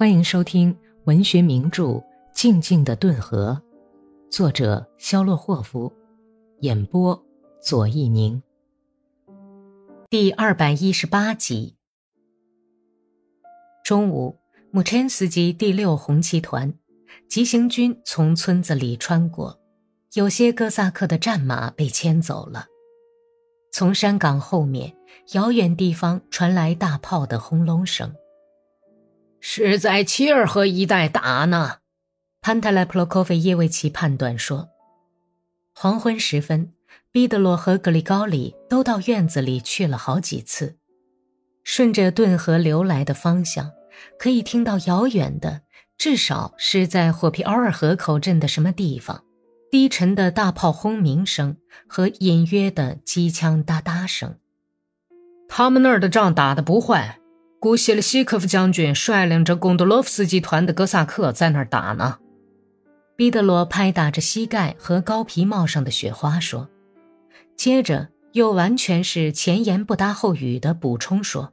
欢迎收听文学名著《静静的顿河》，作者肖洛霍夫，演播左一宁。第二百一十八集。中午，姆陈斯基第六红旗团急行军从村子里穿过，有些哥萨克的战马被牵走了。从山岗后面遥远地方传来大炮的轰隆声。是在切尔河一带打呢，潘特莱普洛科菲耶维奇判断说。黄昏时分，毕德罗和格里高里都到院子里去了好几次，顺着顿河流来的方向，可以听到遥远的，至少是在霍皮奥尔河口镇的什么地方。低沉的大炮轰鸣声和隐约的机枪哒哒声。他们那儿的仗打得不坏，古谢列西科夫将军率领着贡多洛夫斯基团的哥萨克在那儿打呢。彼得罗拍打着膝盖和高皮帽上的雪花说，接着又完全是前言不搭后语的补充说：“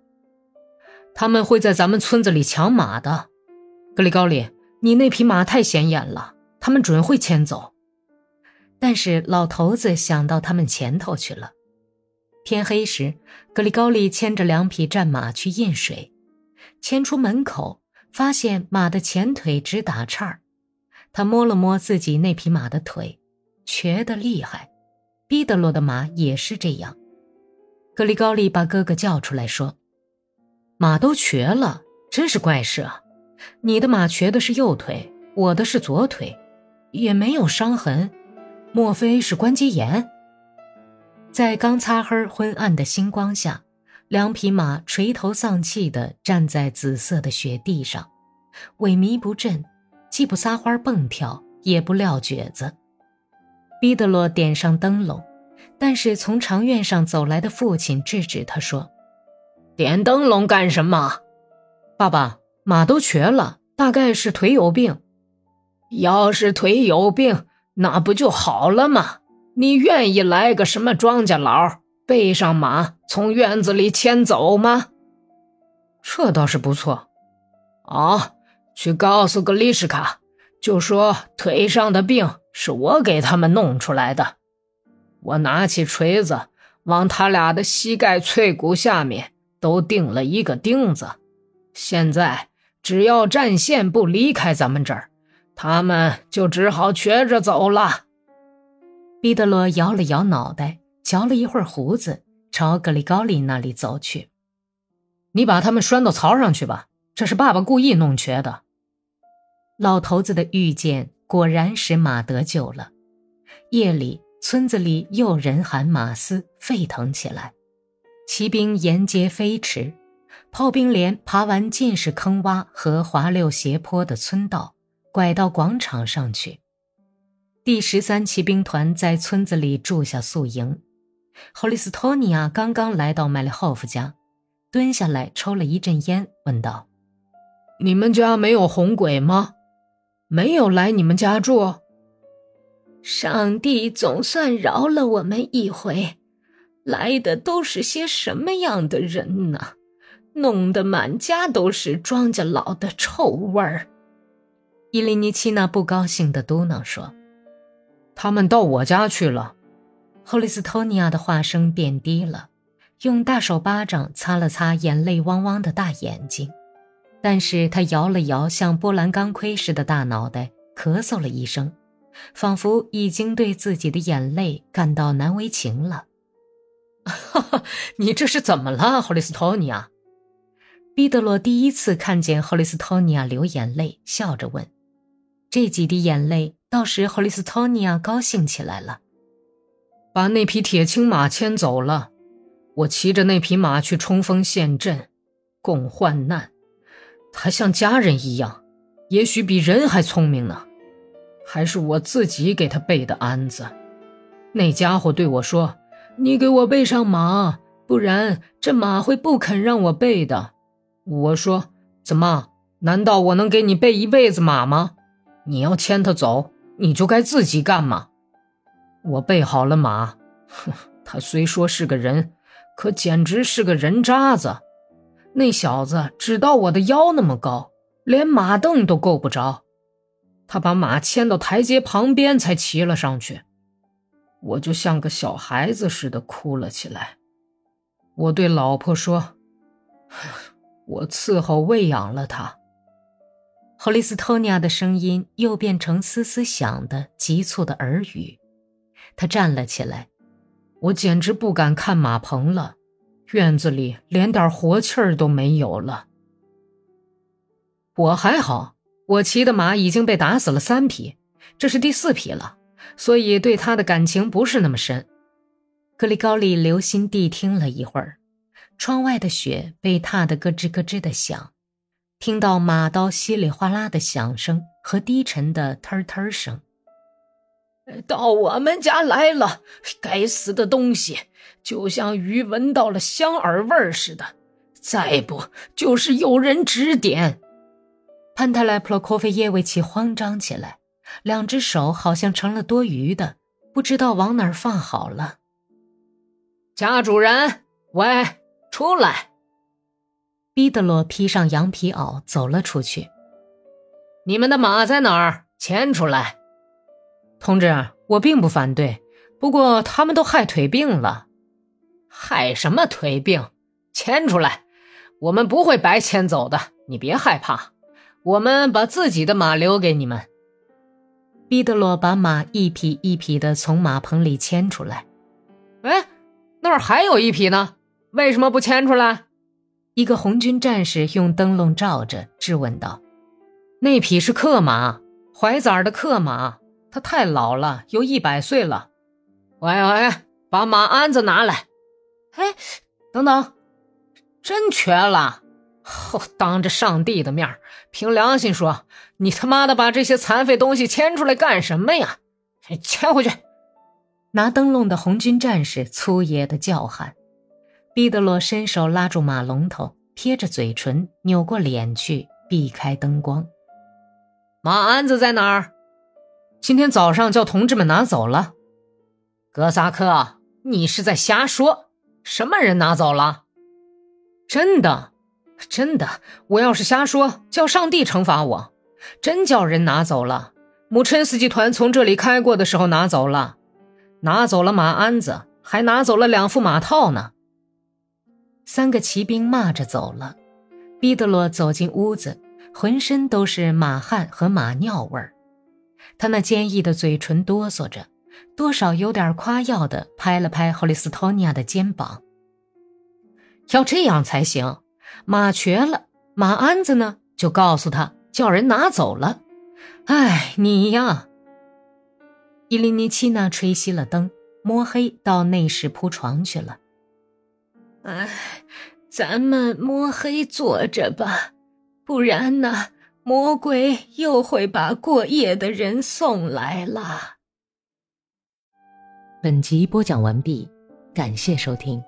他们会在咱们村子里抢马的，格里高里，你那匹马太显眼了，他们准会牵走。”但是老头子想到他们前头去了。天黑时，格里高利牵着两匹战马去印水，牵出门口，发现马的前腿直打颤儿。他摸了摸自己那匹马的腿，瘸得厉害。毕德罗的马也是这样。格里高利把哥哥叫出来说：“马都瘸了，真是怪事啊！你的马瘸的是右腿，我的是左腿，也没有伤痕。”莫非是关节炎？在刚擦黑、昏暗的星光下，两匹马垂头丧气地站在紫色的雪地上，萎靡不振，既不撒欢蹦跳，也不撂蹶子。彼得罗点上灯笼，但是从长院上走来的父亲制止他说：“点灯笼干什么？爸爸，马都瘸了，大概是腿有病。要是腿有病。”那不就好了吗？你愿意来个什么庄稼佬背上马从院子里牵走吗？这倒是不错。哦，去告诉格丽什卡，就说腿上的病是我给他们弄出来的。我拿起锤子往他俩的膝盖脆骨下面都钉了一个钉子。现在只要战线不离开咱们这儿。他们就只好瘸着走了。彼得罗摇了摇脑袋，嚼了一会儿胡子，朝格里高利那里走去。你把他们拴到槽上去吧，这是爸爸故意弄瘸的。老头子的预见果然使马得救了。夜里，村子里又人喊马嘶，沸腾起来。骑兵沿街飞驰，炮兵连爬完尽是坑洼和滑溜斜坡的村道。拐到广场上去。第十三骑兵团在村子里住下宿营。霍利斯托尼亚刚刚来到麦利霍夫家，蹲下来抽了一阵烟，问道：“你们家没有红鬼吗？没有来你们家住？上帝总算饶了我们一回。来的都是些什么样的人呢？弄得满家都是庄稼老的臭味儿。”伊琳尼奇娜不高兴地嘟囔说：“他们到我家去了。”赫利斯托尼亚的话声变低了，用大手巴掌擦了擦眼泪汪汪的大眼睛，但是他摇了摇像波澜钢盔似的大脑袋，咳嗽了一声，仿佛已经对自己的眼泪感到难为情了。“哈哈，你这是怎么了，赫利斯托尼亚？”毕德罗第一次看见赫利斯托尼亚流眼泪，笑着问。这几滴眼泪到时霍利斯托尼亚高兴起来了。把那匹铁青马牵走了，我骑着那匹马去冲锋陷阵，共患难。他像家人一样，也许比人还聪明呢。还是我自己给他备的鞍子。那家伙对我说：“你给我备上马，不然这马会不肯让我备的。”我说：“怎么？难道我能给你备一辈子马吗？”你要牵他走，你就该自己干嘛。我备好了马，哼，他虽说是个人，可简直是个人渣子。那小子只到我的腰那么高，连马凳都够不着。他把马牵到台阶旁边才骑了上去，我就像个小孩子似的哭了起来。我对老婆说：“ 我伺候喂养了他。”霍利斯托尼亚的声音又变成嘶嘶响的急促的耳语。他站了起来，我简直不敢看马棚了，院子里连点活气儿都没有了。我还好。我骑的马已经被打死了三匹，这是第四匹了，所以对他的感情不是那么深。格里高利留心谛听了一会儿，窗外的雪被踏得咯吱咯吱的响，听到马刀稀里哗啦的响声和低沉的忒忒声。到我们家来了，该死的东西，就像鱼闻到了香饵味似的，再不就是有人指点。潘特莱普洛科菲耶维奇慌张起来，两只手好像成了多余的，不知道往哪儿放好了。家主人，喂，出来！毕德罗披上羊皮袄走了出去。你们的马在哪儿？牵出来。同志，我并不反对，不过他们都害腿病了。害什么腿病？牵出来，我们不会白牵走的，你别害怕。我们把自己的马留给你们。毕德罗把马一匹一匹的从马棚里牵出来。哎，那儿还有一匹呢，为什么不牵出来？一个红军战士用灯笼照着，质问道：“那匹是克马，怀崽的克马，它太老了，有一百岁了。”喂喂，把马鞍子拿来。哎，等等，真瘸了。哦，当着上帝的面凭良心说，你他妈的把这些残废东西牵出来干什么呀？牵回去！拿灯笼的红军战士粗野的叫喊。毕德罗伸手拉住马龙头，撇着嘴唇，扭过脸去避开灯光。马鞍子在哪儿？今天早上叫同志们拿走了。格萨克，你是在瞎说？什么人拿走了？真的。真的，我要是瞎说，叫上帝惩罚我。真叫人拿走了，母琛斯基团从这里开过的时候拿走了，拿走了马鞍子，还拿走了两副马套呢。三个骑兵骂着走了。毕德罗走进屋子，浑身都是马汗和马尿味儿。他那坚毅的嘴唇哆嗦着，多少有点夸耀的拍了拍霍利斯托尼亚的肩膀。要这样才行。马瘸了，马鞍子呢？就告诉他，叫人拿走了。哎，你呀！伊琳妮奇娜吹熄了灯，摸黑到内室铺床去了。哎，咱们摸黑坐着吧，不然呢，魔鬼又会把过夜的人送来了。本集播讲完毕，感谢收听。